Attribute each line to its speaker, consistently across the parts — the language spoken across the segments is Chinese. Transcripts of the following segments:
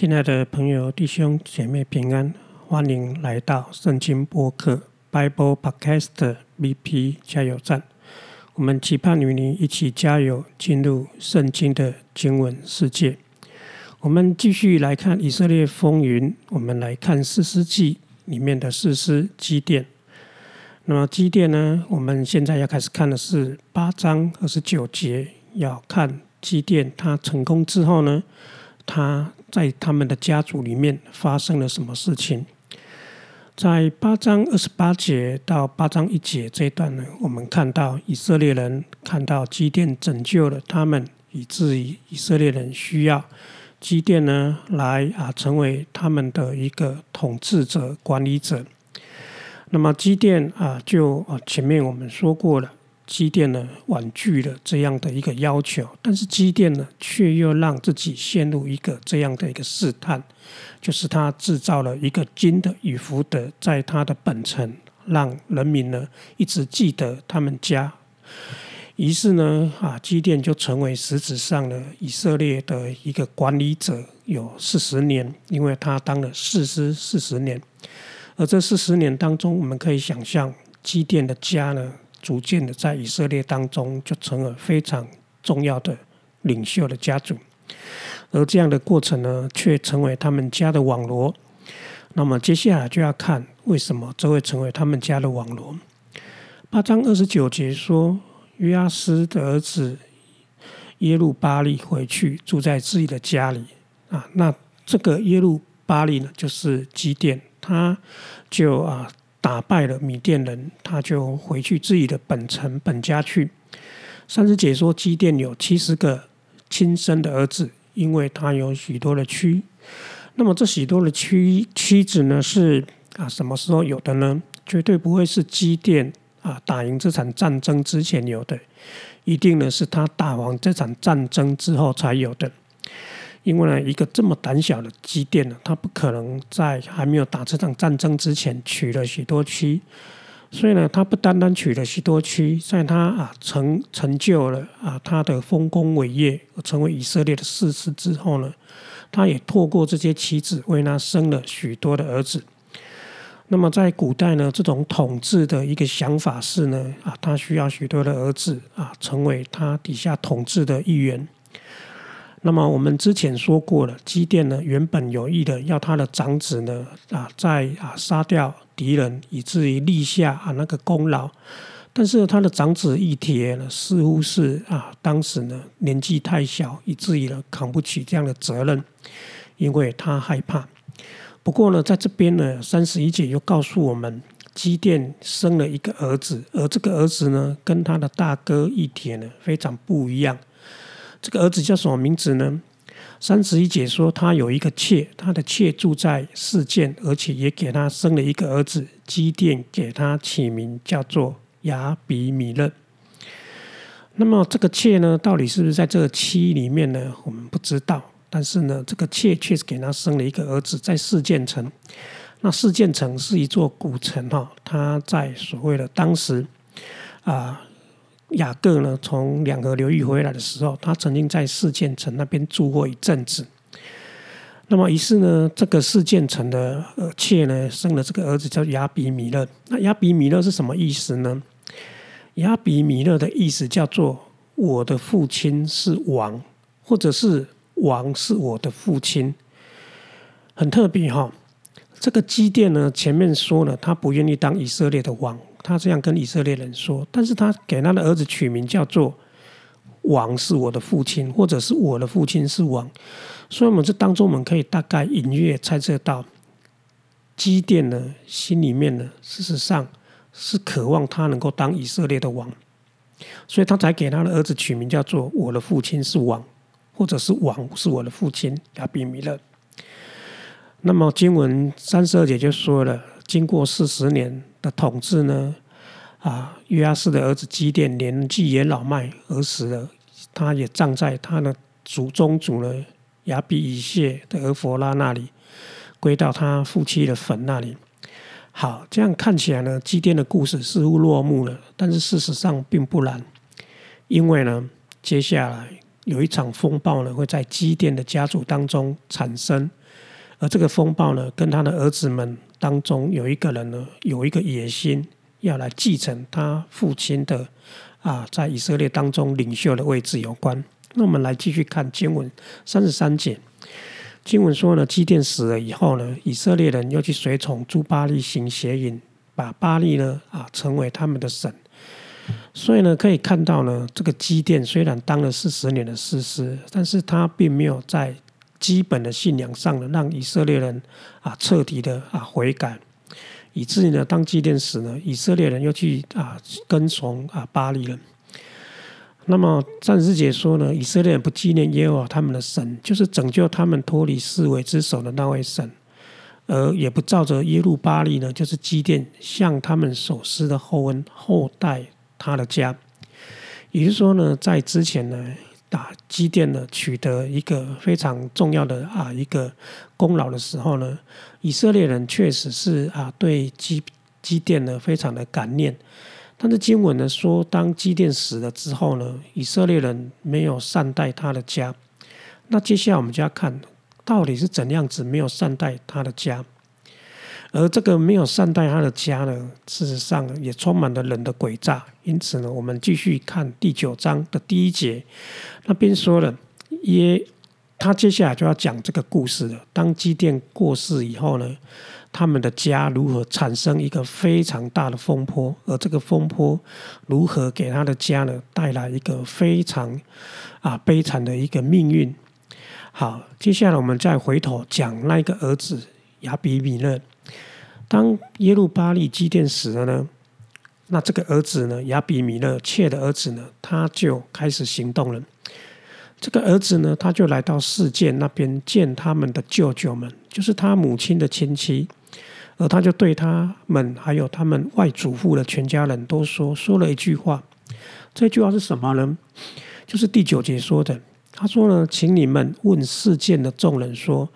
Speaker 1: 亲爱的朋友、弟兄姐妹平安，欢迎来到圣经播客 Bible Podcast BP 加油站。我们期盼与你一起加油，进入圣经的经文世界。我们继续来看以色列风云，我们来看四世纪里面的四师基甸。那么基甸呢？我们现在要开始看的是八章二十九节，要看基甸他成功之后呢，他。在他们的家族里面发生了什么事情？在八章二十八节到八章一节这一段呢，我们看到以色列人看到基甸拯救了他们，以至于以色列人需要基甸呢来啊成为他们的一个统治者、管理者。那么基甸啊，就啊前面我们说过了。机电呢婉拒了这样的一个要求，但是机电呢却又让自己陷入一个这样的一个试探，就是他制造了一个金的与福德，在他的本城，让人民呢一直记得他们家。于是呢啊，机电就成为实质上的以色列的一个管理者，有四十年，因为他当了士师四十年。而这四十年当中，我们可以想象机电的家呢。逐渐的，在以色列当中就成了非常重要的领袖的家族，而这样的过程呢，却成为他们家的网罗。那么接下来就要看为什么这会成为他们家的网罗。八章二十九节说，约阿斯的儿子耶路巴利回去住在自己的家里啊。那这个耶路巴利呢，就是基甸，他就啊。打败了米甸人，他就回去自己的本城本家去。三十解说基甸有七十个亲生的儿子，因为他有许多的妻。那么这许多的妻妻子呢，是啊什么时候有的呢？绝对不会是基甸啊打赢这场战争之前有的，一定呢是他打完这场战争之后才有的。因为呢，一个这么胆小的基甸呢，他不可能在还没有打这场战争之前娶了许多妻，所以呢，他不单单娶了许多妻，在他啊成成就了啊他的丰功伟业，成为以色列的世师之后呢，他也透过这些妻子为他生了许多的儿子。那么在古代呢，这种统治的一个想法是呢，啊，他需要许多的儿子啊，成为他底下统治的一员。那么我们之前说过了，基甸呢原本有意的要他的长子呢啊在啊杀掉敌人，以至于立下啊那个功劳。但是他的长子义铁呢似乎是啊当时呢年纪太小，以至于呢扛不起这样的责任，因为他害怕。不过呢在这边呢三十一姐又告诉我们，基甸生了一个儿子，而这个儿子呢跟他的大哥义铁呢非常不一样。这个儿子叫什么名字呢？三十一解说他有一个妾，他的妾住在世件，而且也给他生了一个儿子。基甸给他起名叫做亚比米勒。那么这个妾呢，到底是不是在这个妻里面呢？我们不知道。但是呢，这个妾确实给他生了一个儿子，在世件城。那世件城是一座古城哈，他在所谓的当时啊。雅各呢，从两河流域回来的时候，他曾经在四建城那边住过一阵子。那么，于是呢，这个四建城的呃妾呢，生了这个儿子叫雅比米勒。那雅比米勒是什么意思呢？雅比米勒的意思叫做“我的父亲是王”，或者是“王是我的父亲”。很特别哈。这个基甸呢，前面说了，他不愿意当以色列的王。他这样跟以色列人说，但是他给他的儿子取名叫做“王是我的父亲”，或者是我的父亲是王。所以，我们这当中，我们可以大概隐约猜测到，基甸呢心里面呢，事实上是渴望他能够当以色列的王，所以他才给他的儿子取名叫做“我的父亲是王”，或者是“王是我的父亲”亚比米勒。那么经文三十二节就说了，经过四十年。的统治呢？啊，约阿斯的儿子基甸年纪也老迈而死了，他也葬在他的祖宗祖呢亚比以谢的俄弗拉那里，归到他父亲的坟那里。好，这样看起来呢，基甸的故事似乎落幕了，但是事实上并不然，因为呢，接下来有一场风暴呢会在基甸的家族当中产生，而这个风暴呢跟他的儿子们当中有一个人呢有一个野心要来继承他父亲的啊在以色列当中领袖的位置有关。那我们来继续看经文三十三节。经文说呢，基甸死了以后呢，以色列人又去随从朱巴利行邪淫，把巴利呢啊成为他们的神。所以呢，可以看到呢，这个基甸虽然当了四十年的士师，但是他并没有在基本的信仰上呢，让以色列人啊彻底的啊悔改，以至于呢，当祭奠时呢，以色列人又去啊跟从啊巴利人。那么战士解说呢，以色列人不纪念耶和华他们的神，就是拯救他们脱离四维之手的那位神，而也不照着耶路巴利呢，就是基奠向他们所施的厚恩后代他的家。也就是说呢，在之前呢，打基甸呢取得一个非常重要的啊一个功劳的时候呢，以色列人确实是啊对基基甸呢非常的感念。但是经文呢说，当基甸死了之后呢，以色列人没有善待他的家。那接下来我们就要看到底是怎样子没有善待他的家。而这个没有善待他的家呢，事实上也充满了人的诡诈。因此呢，我们继续看第九章的第一节，那边说了耶，他接下来就要讲这个故事了。当基甸过世以后呢？他们的家如何产生一个非常大的风波，而这个风波如何给他的家呢带来一个非常啊悲惨的一个命运？好，接下来我们再回头讲那个儿子亚比米勒。当耶路巴利基甸死了呢，那这个儿子呢亚比米勒妾的儿子呢，他就开始行动了。这个儿子呢，他就来到世界那边见他们的舅舅们，就是他母亲的亲戚。而他就对他们还有他们外祖父的全家人都说说了一句话，这句话是什么呢？就是第九节说的。他说呢，请你们问世件的众人说，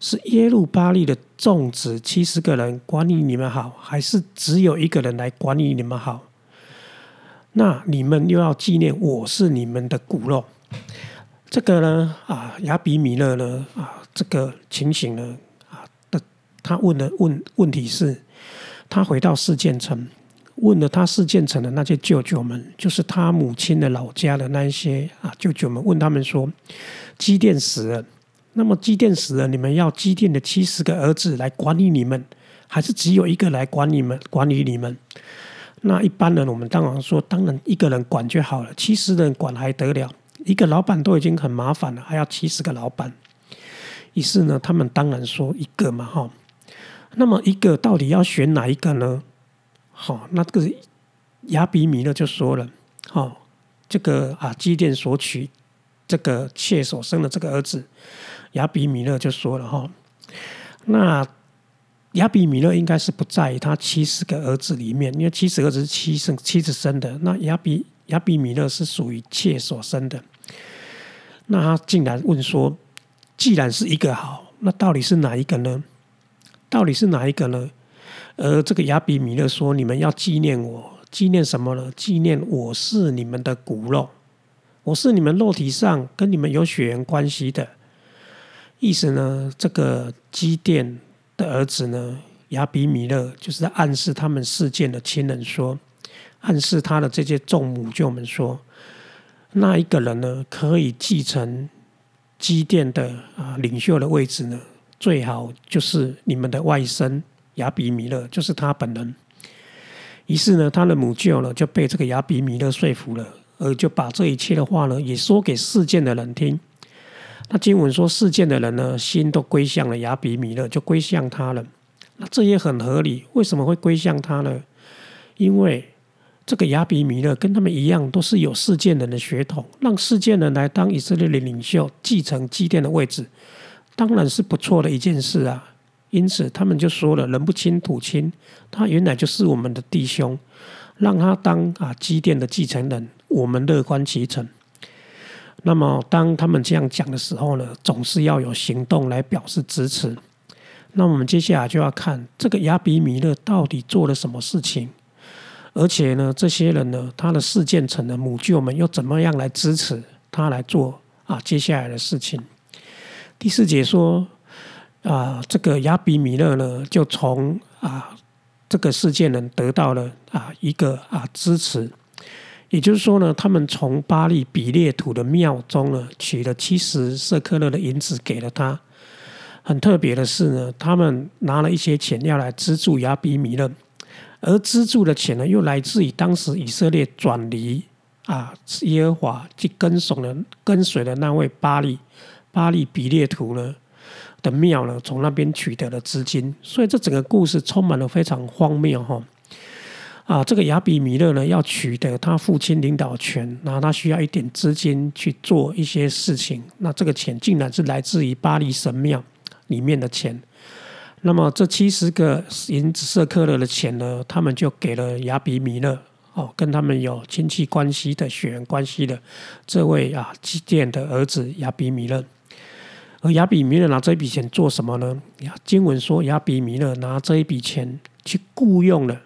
Speaker 1: 是耶路巴利的众子七十个人管理你们好，还是只有一个人来管理你们好？那你们又要纪念我是你们的骨肉。这个呢，啊，亚比米勒呢，啊，这个情形呢。啊，的他问的问问题是，他回到四建城，问了他四建城的那些舅舅们，就是他母亲的老家的那一些啊舅舅们，问他们说：基甸死了，那么基甸死了，你们要基甸的七十个儿子来管理你们，还是只有一个来管你们管理你们？那一般人我们当然说，当然一个人管就好了，七十人管还得了？一个老板都已经很麻烦了，还要七十个老板。于是呢，他们当然说一个嘛，哈。那么一个到底要选哪一个呢？好，那这个亚比米勒就说了，好，这个啊基甸所娶这个妾所生的这个儿子，亚比米勒就说了哈，那亚比米勒应该是不在他七十个儿子里面，因为七十个儿子是妻生妻子生的，那亚比亚比米勒是属于妾所生的，那他竟然问说，既然是一个好，那到底是哪一个呢？到底是哪一个呢？而这个亚比米勒说：“你们要纪念我，纪念什么呢？纪念我是你们的骨肉，我是你们肉体上跟你们有血缘关系的。”意思呢？这个基甸的儿子呢，亚比米勒就是在暗示他们事件的亲人说，暗示他的这些众母舅们说，那一个人呢，可以继承基甸的啊领袖的位置呢？最好就是你们的外甥亚比米勒，就是他本人。于是呢，他的母舅呢就被这个亚比米勒说服了，而就把这一切的话呢也说给世件的人听。那经文说，世件的人呢心都归向了亚比米勒，就归向他了。那这也很合理，为什么会归向他呢？因为这个亚比米勒跟他们一样，都是有世件人的血统，让世件人来当以色列的领袖，继承基甸的位置。当然是不错的一件事啊，因此他们就说了：“人不亲土亲，他原来就是我们的弟兄，让他当啊基甸的继承人，我们乐观其成。”那么当他们这样讲的时候呢，总是要有行动来表示支持。那我们接下来就要看这个亚比米勒到底做了什么事情，而且呢，这些人呢，他的事件城的母舅们又怎么样来支持他来做啊接下来的事情。第四节说啊，这个亚比米勒呢，就从啊这个事件呢得到了啊一个啊支持，也就是说呢，他们从巴利比列图的庙中呢取了七十舍克勒的银子给了他。很特别的是呢，他们拿了一些钱要来资助亚比米勒，而资助的钱呢，又来自于当时以色列转离啊耶和华去跟随的跟随的那位巴利巴利比列图呢的庙呢，从那边取得了资金，所以这整个故事充满了非常荒谬哈。啊！这个亚比米勒呢，要取得他父亲领导权，然后他需要一点资金去做一些事情，那这个钱竟然是来自于巴黎神庙。里面的钱，那么这七十个银子色克勒的钱呢，他们就给了亚比米勒哦，跟他们有亲戚关系的血缘关系的这位啊基甸的儿子亚比米勒。而亚比米勒拿这笔钱做什么呢？经文说亚比米勒拿这一笔钱去雇佣了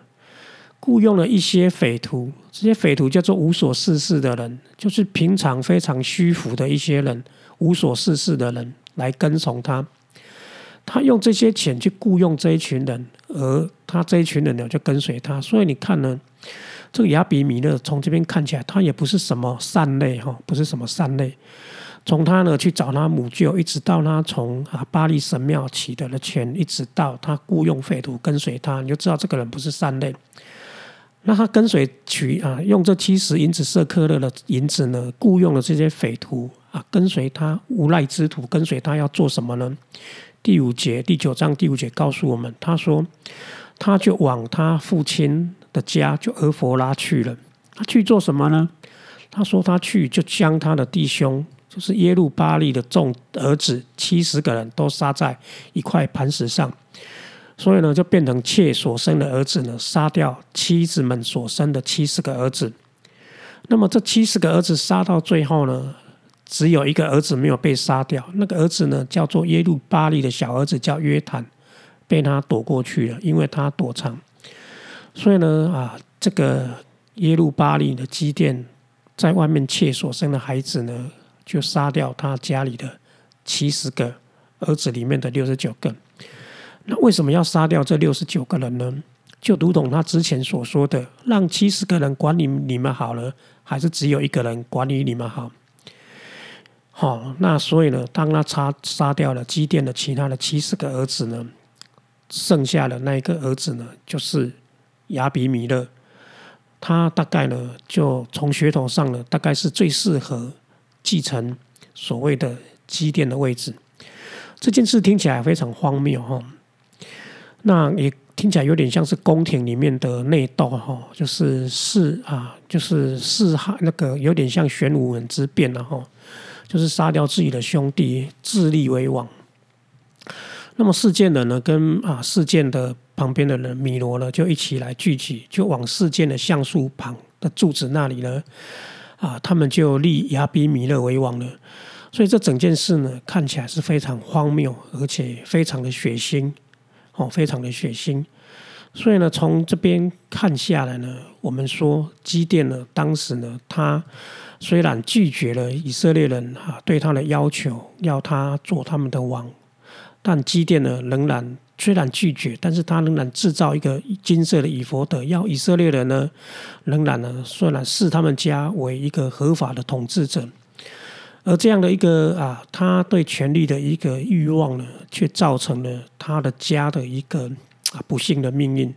Speaker 1: 雇佣了一些匪徒，这些匪徒叫做无所事事的人，就是平常非常虚浮的一些人，无所事事的人来跟从他。他用这些钱去雇佣这一群人，而他这一群人呢就跟随他。所以你看呢，这个亚比米勒从这边看起来，他也不是什么善类哈，不是什么善类。从他呢去找他母舅，一直到他从啊巴黎神庙取得了钱，一直到他雇佣匪徒跟随他，你就知道这个人不是善类。那他跟随取啊，用这七十银子色克勒的银子呢，雇佣了这些匪徒啊，跟随他无赖之徒，跟随他要做什么呢？第五节第九章第五节告诉我们，他说，他就往他父亲的家，就俄佛拉去了。他去做什么呢？他说他去就将他的弟兄，就是耶路巴利的众儿子七十个人都杀在一块磐石上，所以呢，就变成妾所生的儿子呢，杀掉妻子们所生的七十个儿子。那么这七十个儿子杀到最后呢？只有一个儿子没有被杀掉，那个儿子呢，叫做耶路巴利的小儿子叫约坦，被他躲过去了，因为他躲藏。所以呢，啊，这个耶路巴利的基甸在外面妾所生的孩子呢，就杀掉他家里的七十个儿子里面的六十九个。那为什么要杀掉这六十九个人呢？就读懂他之前所说的，让七十个人管理你们好了，还是只有一个人管理你们好？好，那所以呢，当他杀杀掉了基甸的其他的七十个儿子呢，剩下的那一个儿子呢，就是亚比米勒。他大概呢，就从血统上呢，大概是最适合继承所谓的基甸的位置。这件事听起来非常荒谬哈，那也听起来有点像是宫廷里面的内斗哈，就是弑啊，就是弑害那个有点像玄武门之变了哈。就是杀掉自己的兄弟，自立为王。那么事件的呢，跟啊事件的旁边的人米罗呢，就一起来聚集，就往事件的橡树旁的柱子那里呢，啊，他们就立亚比米勒为王了。所以这整件事呢，看起来是非常荒谬，而且非常的血腥，哦，非常的血腥。所以呢，从这边看下来呢，我们说基甸呢，当时呢，他。虽然拒绝了以色列人哈对他的要求，要他做他们的王，但基甸呢仍然虽然拒绝，但是他仍然制造一个金色的以佛德，要以色列人呢仍然呢虽然视他们家为一个合法的统治者，而这样的一个啊他对权力的一个欲望呢，却造成了他的家的一个啊不幸的命运。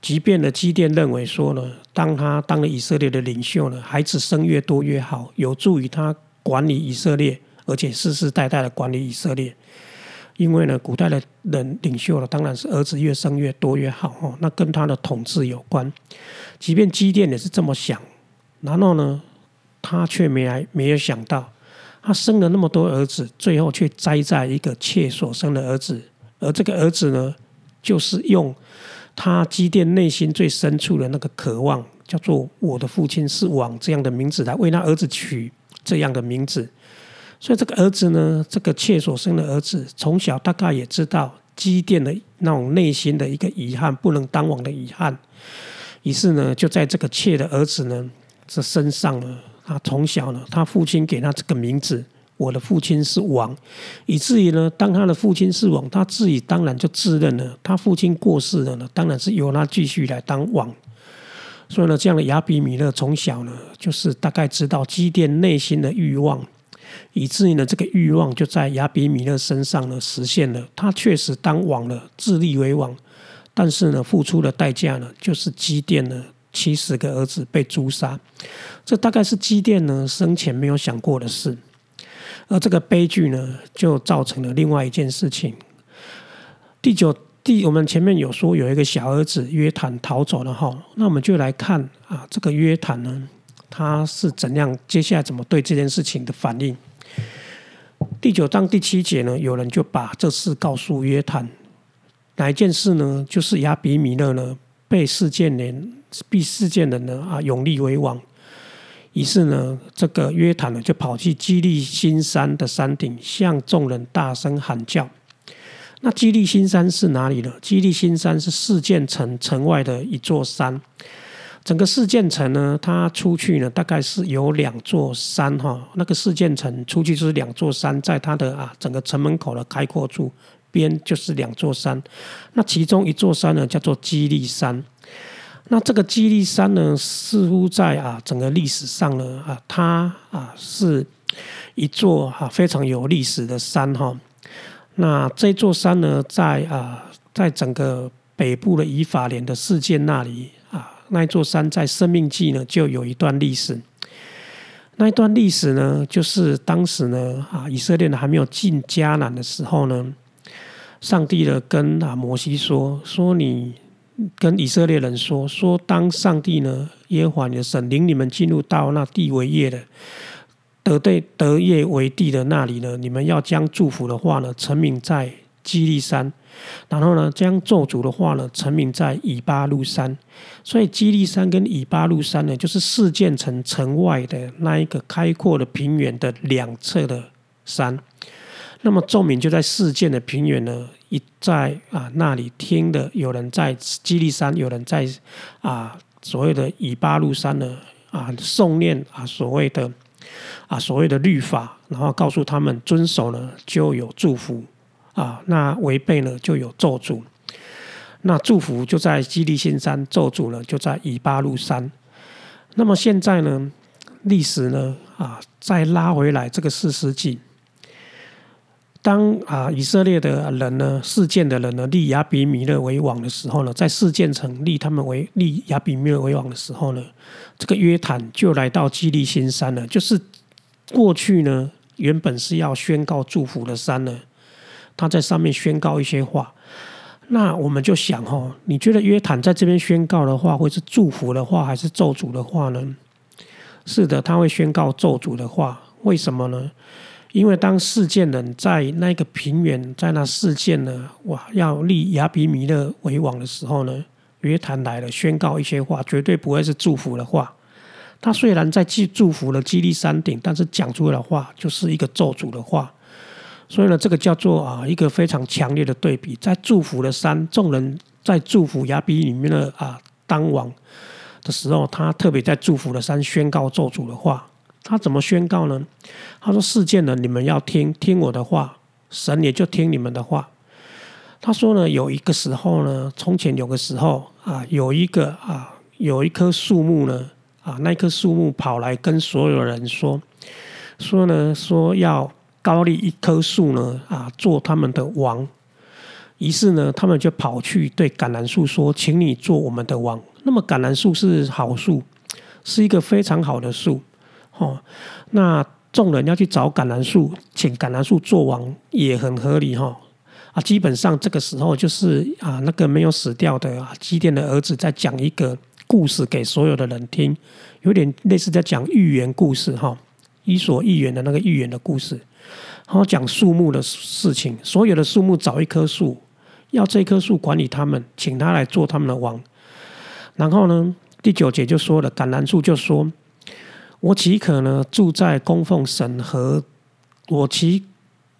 Speaker 1: 即便呢，基甸认为说呢，当他当了以色列的领袖呢，孩子生越多越好，有助于他管理以色列，而且世世代代的管理以色列。因为呢，古代的人领袖呢，当然是儿子越生越多越好哦，那跟他的统治有关。即便基甸也是这么想，然后呢，他却没来没有想到，他生了那么多儿子，最后却栽在一个妾所生的儿子，而这个儿子呢，就是用。他积淀内心最深处的那个渴望，叫做“我的父亲是王”这样的名字来为他儿子取这样的名字。所以这个儿子呢，这个妾所生的儿子，从小大概也知道积淀的那种内心的一个遗憾，不能当王的遗憾。于是呢，就在这个妾的儿子呢这身上呢，他从小呢，他父亲给他这个名字我的父亲是王，以至于呢，当他的父亲是王，他自己当然就自认了，他父亲过世了呢，当然是由他继续来当王。所以呢，这样的亚比米勒从小呢，就是大概知道基甸内心的欲望，以至于呢，这个欲望就在亚比米勒身上呢实现了。他确实当王了，自立为王，但是呢，付出的代价呢，就是基甸呢七十个儿子被诛杀。这大概是基甸呢生前没有想过的事，而这个悲剧呢，就造成了另外一件事情。第九。第，我们前面有说有一个小儿子约坦逃走了哈，那我们就来看啊，这个约坦呢，他是怎样，接下来怎么对这件事情的反应？第九章第七节呢，有人就把这事告诉约坦，哪一件事呢？就是亚比米勒呢被事件连被事件人呢啊永立为王，于是呢，这个约坦呢就跑去基利新山的山顶，向众人大声喊叫。那基利新山是哪里呢？基利新山是四建城城外的一座山。整个四建城呢，它出去呢，大概是有两座山哈。那个四建城出去就是两座山，在它的啊整个城门口的开阔处边就是两座山。那其中一座山呢，叫做基利山。那这个基利山呢，似乎在啊整个历史上呢啊，它啊是一座啊非常有历史的山哈。那这座山呢，在啊，在整个北部的以法莲的事件那里啊，那一座山在《生命记》呢就有一段历史。那一段历史呢，就是当时呢啊，以色列呢还没有进迦南的时候呢，上帝呢跟啊摩西说：说你跟以色列人说，说当上帝呢耶和华你的神领你们进入到那地为业的。得对得业为地的那里呢，你们要将祝福的话呢，成名在基利山；然后呢，将咒诅的话呢，成名在以巴路山。所以基利山跟以巴路山呢，就是四建城城外的那一个开阔的平原的两侧的山。那么众民就在四建的平原呢，一在啊那里听的，有人在基利山，有人在啊所谓的以巴路山呢啊诵念啊所谓的。啊，所谓的律法，然后告诉他们遵守呢就有祝福啊，那违背呢就有咒诅。那祝福就在基利新山，咒诅呢就在以巴路山。那么现在呢，历史呢啊再拉回来这个四世纪，当啊以色列的人呢事件的人呢立亚比米勒为王的时候呢，在事件城立他们为立亚比米勒为王的时候呢，这个约坦就来到基利新山了，就是。过去呢，原本是要宣告祝福的山呢，他在上面宣告一些话。那我们就想哈，你觉得约坦在这边宣告的话，会是祝福的话，还是咒诅的话呢？是的，他会宣告咒诅的话。为什么呢？因为当事件人在那个平原，在那事件呢，哇，要立亚比米勒为王的时候呢，约坦来了，宣告一些话，绝对不会是祝福的话。他虽然在祝祝福了基利山顶，但是讲出来的话就是一个咒诅的话，所以呢，这个叫做啊一个非常强烈的对比。在祝福的山，众人在祝福亚比里面的啊当王的时候，他特别在祝福的山宣告咒诅的话。他怎么宣告呢？他说：“事件呢，你们要听听我的话，神也就听你们的话。”他说呢，有一个时候呢，从前有个时候啊，有一个啊，有一棵树木呢。啊，那棵树木跑来跟所有人说，说呢，说要高立一棵树呢，啊，做他们的王。于是呢，他们就跑去对橄榄树说：“请你做我们的王。”那么橄榄树是好树，是一个非常好的树。哦，那众人要去找橄榄树，请橄榄树做王也很合理哈。啊，基本上这个时候就是啊，那个没有死掉的啊，基甸的儿子在讲一个。故事给所有的人听，有点类似在讲寓言故事哈，伊索寓言的那个寓言的故事，然后讲树木的事情。所有的树木找一棵树，要这棵树管理他们，请他来做他们的王。然后呢，第九节就说了，橄榄树就说：“我岂可呢住在供奉神和我岂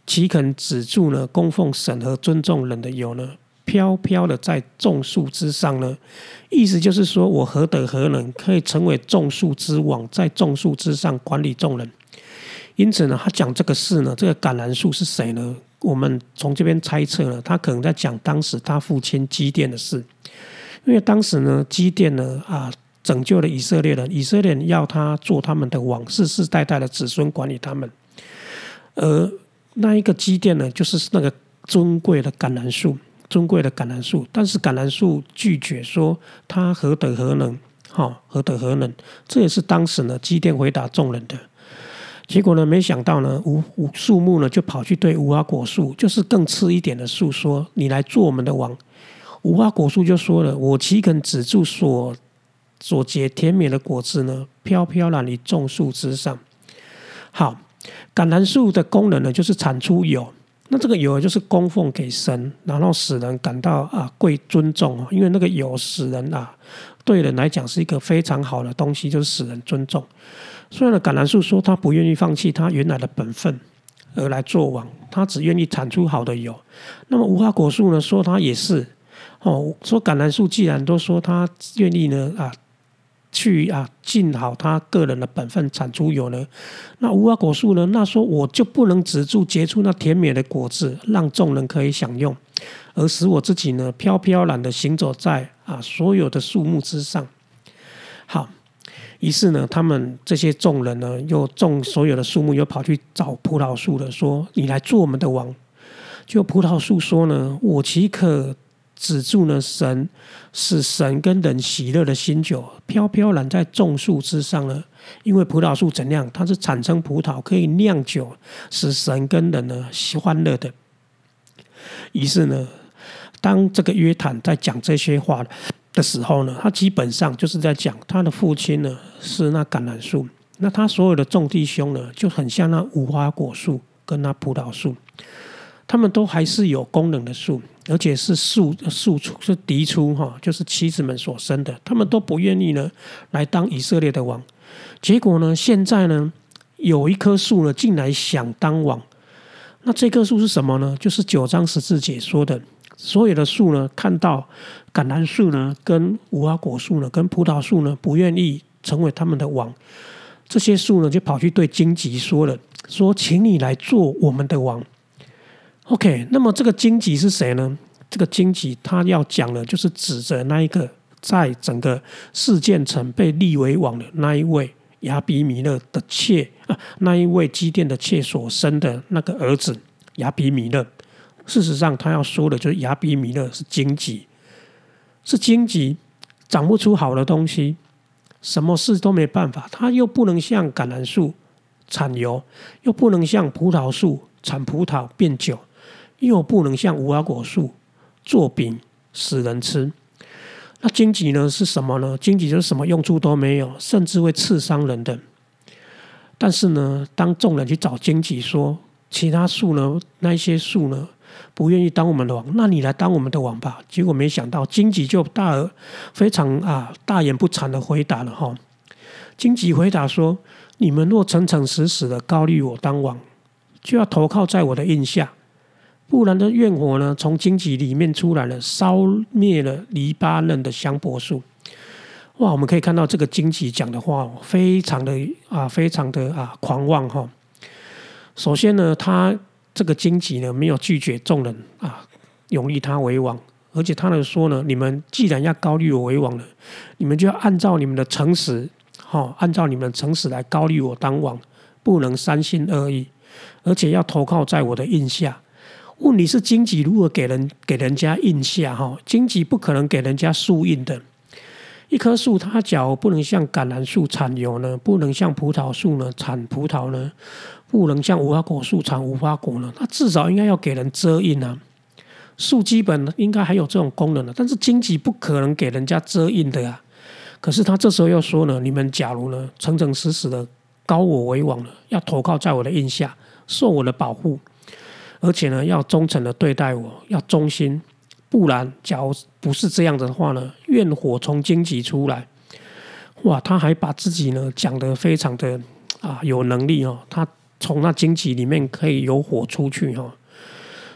Speaker 1: 岂肯止住呢供奉神和尊重人的有呢？”飘飘的在众树之上呢，意思就是说我何德何能可以成为众树之王，在众树之上管理众人？因此呢，他讲这个事呢，这个橄榄树是谁呢？我们从这边猜测呢，他可能在讲当时他父亲基甸的事，因为当时呢，基甸呢啊拯救了以色列人，以色列人要他做他们的王，世世代代的子孙管理他们，而那一个基甸呢，就是那个尊贵的橄榄树，尊贵的橄榄树，但是橄榄树拒绝说他何德何能，哈，何德何能？这也是当时呢基甸回答众人的。结果呢？没想到呢，无无树木呢就跑去对无花果树，就是更次一点的树说：“你来做我们的王。”无花果树就说了：“我岂肯止住所所结甜美的果子呢？飘飘然于众树之上。”好，橄榄树的功能呢，就是产出油。那这个油就是供奉给神，然后使人感到啊贵尊重，因为那个油使人啊，对人来讲是一个非常好的东西，就是使人尊重。所以呢，橄榄树说他不愿意放弃他原来的本分而来做王，他只愿意产出好的油。那么无花果树呢，说他也是哦，说橄榄树既然都说他愿意呢啊。去啊，尽好他个人的本分，产出油呢。那无花果树呢？那说我就不能止住结出那甜美的果子，让众人可以享用，而使我自己呢飘飘然的行走在啊所有的树木之上。好，于是呢，他们这些众人呢，又种所有的树木，又跑去找葡萄树了，说：“你来做我们的王。”就葡萄树说呢：“我岂可？”止住呢？神使神跟人喜乐的新酒飘飘然在众树之上呢？因为葡萄树怎样，它是产生葡萄可以酿酒，使神跟人呢欢乐的。于是呢，当这个约坦在讲这些话的时候呢，他基本上就是在讲他的父亲呢是那橄榄树，那他所有的众弟兄呢就很像那无花果树跟那葡萄树。他们都还是有功能的树，而且是树树出是嫡出哈，就是妻子们所生的。他们都不愿意呢来当以色列的王。结果呢，现在呢有一棵树呢竟然想当王。那这棵树是什么呢？就是九章十字解说的，所有的树呢看到橄榄树呢跟无花果树呢跟葡萄树呢不愿意成为他们的王，这些树呢就跑去对荆棘说了，说请你来做我们的王。OK，那么这个荆棘是谁呢？这个荆棘他要讲的，就是指着那一个在整个事件城被立为王的那一位亚比米勒的妾啊，那一位基甸的妾所生的那个儿子亚比米勒。事实上，他要说的就是亚比米勒是荆棘，是荆棘长不出好的东西，什么事都没办法。他又不能像橄榄树产油，又不能像葡萄树产葡萄变酒。又不能像无花果树做饼使人吃，那荆棘呢是什么呢？荆棘就是什么用处都没有，甚至会刺伤人的。但是呢，当众人去找荆棘说，其他树呢，那些树呢，不愿意当我们的王，那你来当我们的王吧。结果没想到荆棘就大而非常啊大言不惭的回答了哈。荆棘回答说：“你们若诚诚实实的高立我当王，就要投靠在我的印下。”不然的怨火呢，从荆棘里面出来了，烧灭了黎巴嫩的香柏树。哇，我们可以看到这个荆棘讲的话，非常的啊，非常的啊狂妄哈。首先呢，他这个荆棘呢，没有拒绝众人啊，永立他为王，而且他呢说呢，你们既然要高立我为王了，你们就要按照你们的诚实，哈，按照你们的诚实来高立我当王，不能三心二意，而且要投靠在我的印下。问题是荆棘如何给人给人家印下哈？荆棘不可能给人家树印的。一棵树，它假如不能像橄榄树产油呢，不能像葡萄树呢产葡萄呢，不能像无花果树产无花果呢，它至少应该要给人遮印啊。树基本应该还有这种功能的，但是荆棘不可能给人家遮印的呀。可是他这时候又说呢，你们假如呢，诚诚实实的高我为王了，要投靠在我的印下，受我的保护。而且呢，要忠诚的对待我，要忠心，不然，假如不是这样子的话呢，怨火从荆棘出来，哇，他还把自己呢讲得非常的啊有能力哦，他从那荆棘里面可以有火出去哈，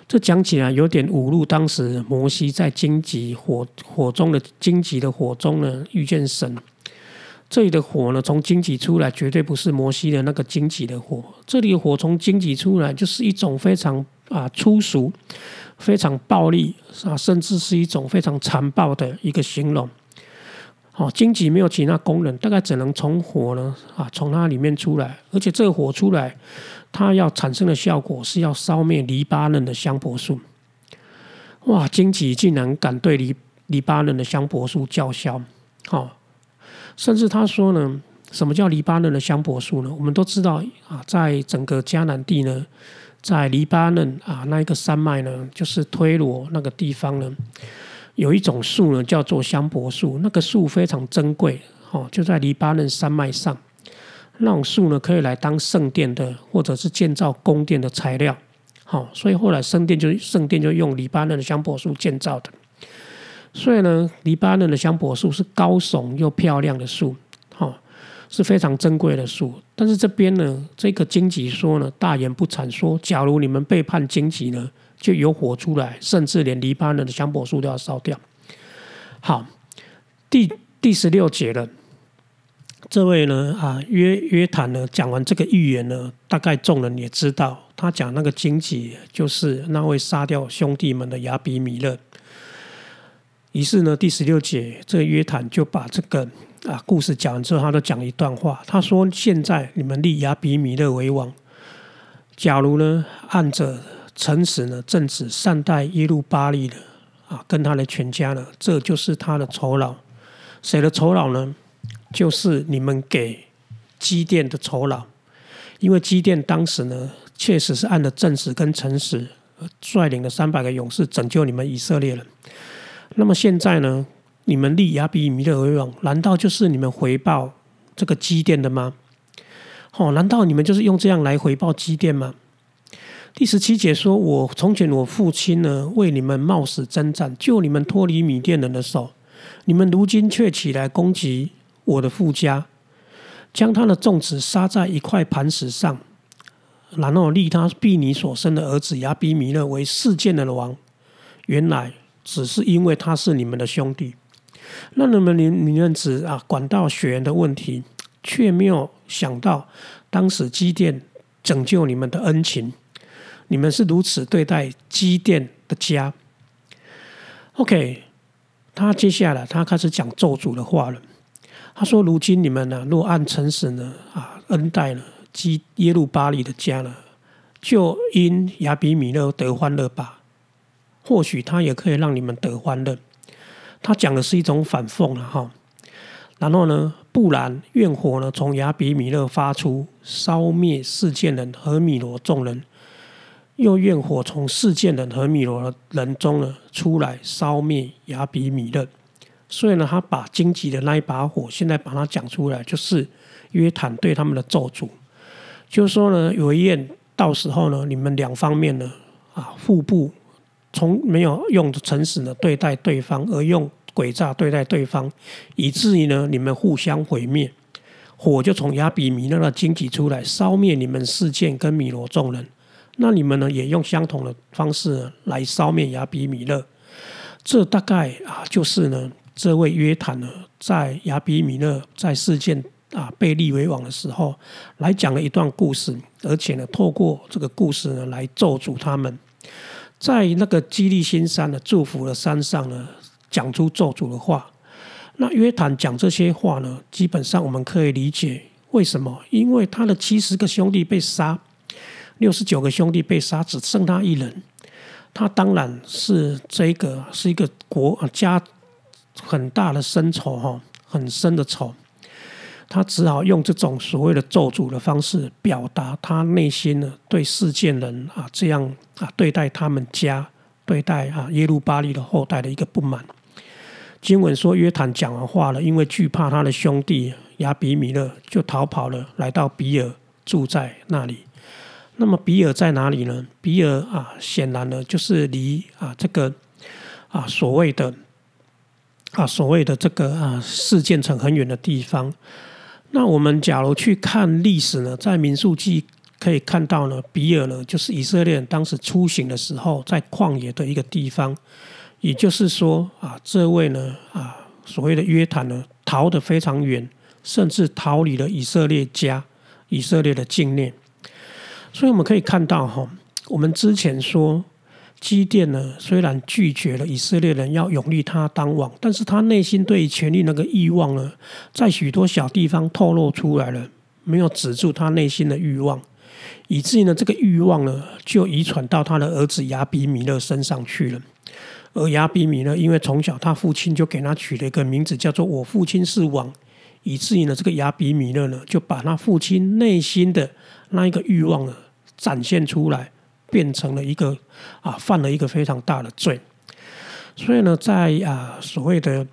Speaker 1: 这讲起来有点侮辱当时摩西在荆棘火火中的荆棘的火中呢遇见神，这里的火呢，从荆棘出来，绝对不是摩西的那个荆棘的火。这里的火从荆棘出来，就是一种非常啊粗俗、非常暴力啊，甚至是一种非常残暴的一个形容。哦，荆棘没有其他功能，大概只能从火呢啊从它里面出来，而且这个火出来，它要产生的效果是要烧灭黎巴嫩的香柏树。哇，荆棘竟然敢对黎黎巴嫩的香柏树叫嚣！好，甚至他说呢，什么叫黎巴嫩的香柏树呢？我们都知道啊，在整个迦南地呢，在黎巴嫩啊那一个山脉呢，就是推罗那个地方呢。有一种树呢，叫做香柏树，那个树非常珍贵，哦，就在黎巴嫩山脉上。那种树呢，可以来当圣殿的，或者是建造宫殿的材料，好，所以后来圣殿就圣殿就用黎巴嫩的香柏树建造的。所以呢，黎巴嫩的香柏树是高耸又漂亮的树，哈，是非常珍贵的树。但是这边呢，这个荆棘说呢，大言不惭说，假如你们背叛荆棘呢？就有火出来，甚至连黎巴嫩的香柏树都要烧掉。好，第第十六节了。这位呢啊约约坦呢讲完这个预言呢，大概众人也知道，他讲那个荆棘就是那位杀掉兄弟们的亚比米勒。于是呢，第十六节这个约坦就把这个啊故事讲完之后，他都讲一段话。他说：“现在你们立亚比米勒为王，假如呢按着。”诚实呢，正直善待耶路巴利的啊，跟他的全家呢，这就是他的酬劳。谁的酬劳呢？就是你们给基甸的酬劳。因为基甸当时呢，确实是按着正直跟诚实，率领了三百个勇士拯救你们以色列人。那么现在呢，你们立亚比米勒为王，难道就是你们回报这个基甸的吗？哦，难道你们就是用这样来回报基甸吗？第十七节说：“我从前我父亲呢，为你们冒死征战，救你们脱离米甸人的手。你们如今却起来攻击我的父家，将他的众子杀在一块磐石上，然后立他婢尼所生的儿子亚比米勒为世界的王。原来只是因为他是你们的兄弟。那你们你你们只啊管到血缘的问题，却没有想到当时基甸拯救你们的恩情。”你们是如此对待基甸的家，OK？他接下来他开始讲咒诅的话了。他说：“如今你们呢，若按诚实呢，啊，恩待了基耶路巴利的家呢，就因亚比米勒得欢乐吧。或许他也可以让你们得欢乐。他讲的是一种反讽了哈。然后呢，不然怨火呢，从亚比米勒发出，烧灭世件人和米罗众人。”又怨火从事件人和米罗人中呢出来烧灭亚比米勒，所以呢，他把荆棘的那一把火，现在把它讲出来，就是约坦对他们的咒诅，就说呢，有一宴到时候呢，你们两方面呢啊互不从没有用诚实的对待对方，而用诡诈对待对方，以至于呢你们互相毁灭，火就从亚比米勒的荆棘出来烧灭你们事件跟米罗众人。那你们呢，也用相同的方式来烧灭亚比米勒？这大概啊，就是呢，这位约坦呢，在亚比米勒在事件啊被立为王的时候，来讲了一段故事，而且呢，透过这个故事呢，来咒诅他们，在那个基利新山的祝福的山上呢，讲出咒诅的话。那约坦讲这些话呢，基本上我们可以理解为什么，因为他的七十个兄弟被杀。六十九个兄弟被杀，只剩他一人。他当然是这个是一个国家很大的深仇哈，很深的仇。他只好用这种所谓的咒诅的方式，表达他内心呢对世件人啊这样啊对待他们家、对待啊耶路巴利的后代的一个不满。经文说，约坦讲完话了，因为惧怕他的兄弟亚比米勒，就逃跑了，来到比尔住在那里。那么比尔在哪里呢？比尔啊，显然呢就是离啊这个啊所谓的啊所谓的这个啊事件城很远的地方。那我们假如去看历史呢，在民数记可以看到呢，比尔呢就是以色列人当时出行的时候在旷野的一个地方。也就是说啊，这位呢啊所谓的约坦呢逃得非常远，甚至逃离了以色列家、以色列的境内。所以我们可以看到，哈，我们之前说基甸呢，虽然拒绝了以色列人要拥立他当王，但是他内心对权力那个欲望呢，在许多小地方透露出来了，没有止住他内心的欲望，以至于呢，这个欲望呢，就遗传到他的儿子亚比米勒身上去了。而亚比米勒因为从小他父亲就给他取了一个名字，叫做“我父亲是王”，以至于呢，这个亚比米勒呢，就把他父亲内心的那一个欲望呢，展现出来，变成了一个啊，犯了一个非常大的罪。所以呢，在啊所谓的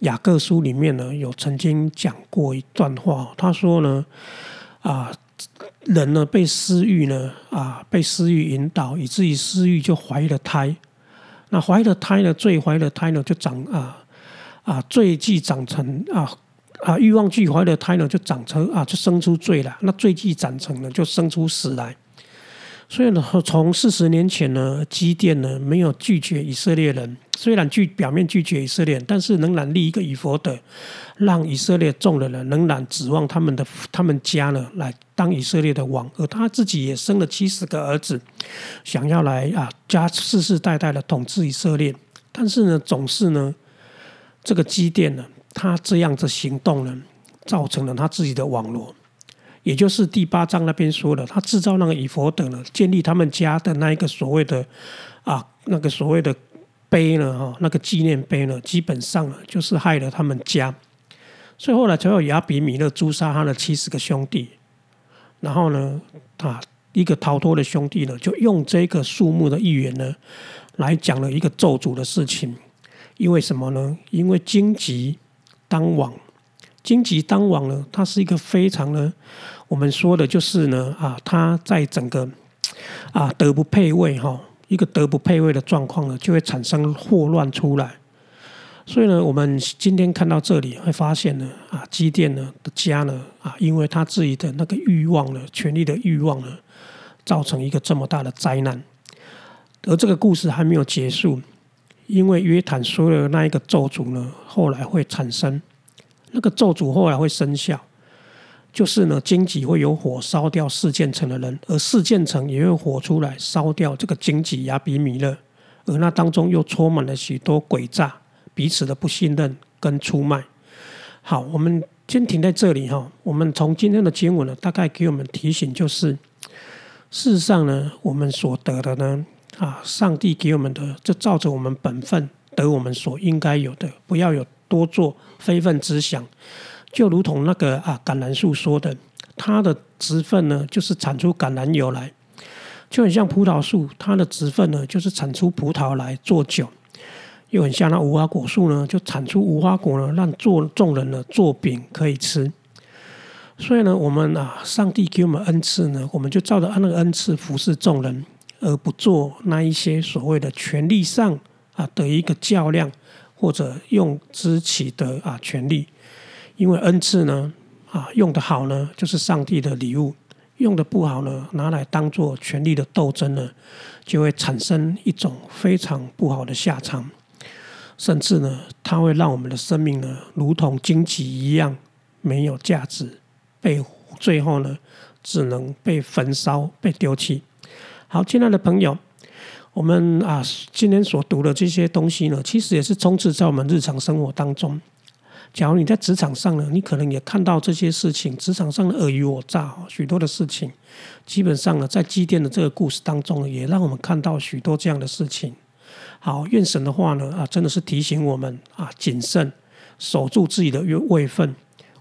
Speaker 1: 雅各书里面呢，有曾经讲过一段话，他说呢，啊人呢被私欲呢啊被私欲引导，以至于私欲就怀了胎。那怀了胎呢，最怀了胎呢，就长啊啊罪既长成啊啊欲望既怀了胎呢，就长成啊就生出罪来。那罪既长成呢，就生出死来。所以呢，从四十年前呢，基甸呢没有拒绝以色列人，虽然拒表面拒绝以色列，但是仍然立一个以佛的，让以色列众人呢仍然指望他们的他们家呢来当以色列的王，而他自己也生了七十个儿子，想要来啊家世世代代的统治以色列。但是呢，总是呢，这个基甸呢，他这样子行动呢，造成了他自己的网络。也就是第八章那边说的，他制造那个以佛等呢，建立他们家的那一个所谓的啊，那个所谓的碑呢，哈，那个纪念碑呢，基本上呢，就是害了他们家。所以后来才有亚比米勒诛杀他的七十个兄弟，然后呢，啊，一个逃脱的兄弟呢，就用这个树木的预言呢，来讲了一个咒诅的事情。因为什么呢？因为荆棘当王。荆棘当王呢，它是一个非常呢，我们说的就是呢啊，他在整个啊德不配位哈，一个德不配位的状况呢，就会产生祸乱出来。所以呢，我们今天看到这里会发现呢啊，基甸呢的家呢啊，因为他自己的那个欲望呢，权力的欲望呢，造成一个这么大的灾难。而这个故事还没有结束，因为约坦说的那一个咒诅呢，后来会产生。那个咒诅后来会生效，就是呢，荆棘会有火烧掉四建城的人，而四建城也会火出来烧掉这个荆棘亚比米勒，而那当中又充满了许多诡诈、彼此的不信任跟出卖。好，我们先停在这里哈。我们从今天的经文呢，大概给我们提醒就是，事实上呢，我们所得的呢，啊，上帝给我们的，就照着我们本分得我们所应该有的，不要有。多做非分之想，就如同那个啊橄榄树说的，它的植分呢就是产出橄榄油来，就很像葡萄树，它的植分呢就是产出葡萄来做酒，又很像那无花果树呢，就产出无花果呢，让做众人呢做饼可以吃。所以呢，我们啊，上帝给我们恩赐呢，我们就照着按那个恩赐服侍众人，而不做那一些所谓的权力上啊的一个较量。或者用之起的啊权利，因为恩赐呢啊用的好呢，就是上帝的礼物；用的不好呢，拿来当做权力的斗争呢，就会产生一种非常不好的下场。甚至呢，它会让我们的生命呢，如同荆棘一样没有价值，被最后呢，只能被焚烧、被丢弃。好，亲爱的朋友。我们啊，今天所读的这些东西呢，其实也是充斥在我们日常生活当中。假如你在职场上呢，你可能也看到这些事情，职场上的尔虞我诈，许多的事情，基本上呢，在积淀的这个故事当中，也让我们看到许多这样的事情。好，愿神的话呢，啊，真的是提醒我们啊，谨慎守住自己的位份。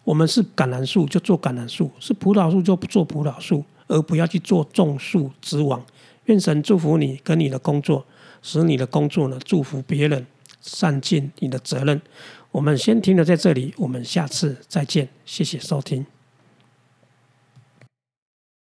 Speaker 1: 我们是橄榄树就做橄榄树，是葡萄树就做葡萄树，而不要去做种树之王。愿神祝福你跟你的工作，使你的工作呢祝福别人，善尽你的责任。我们先停留在这里，我们下次再见，谢谢收听。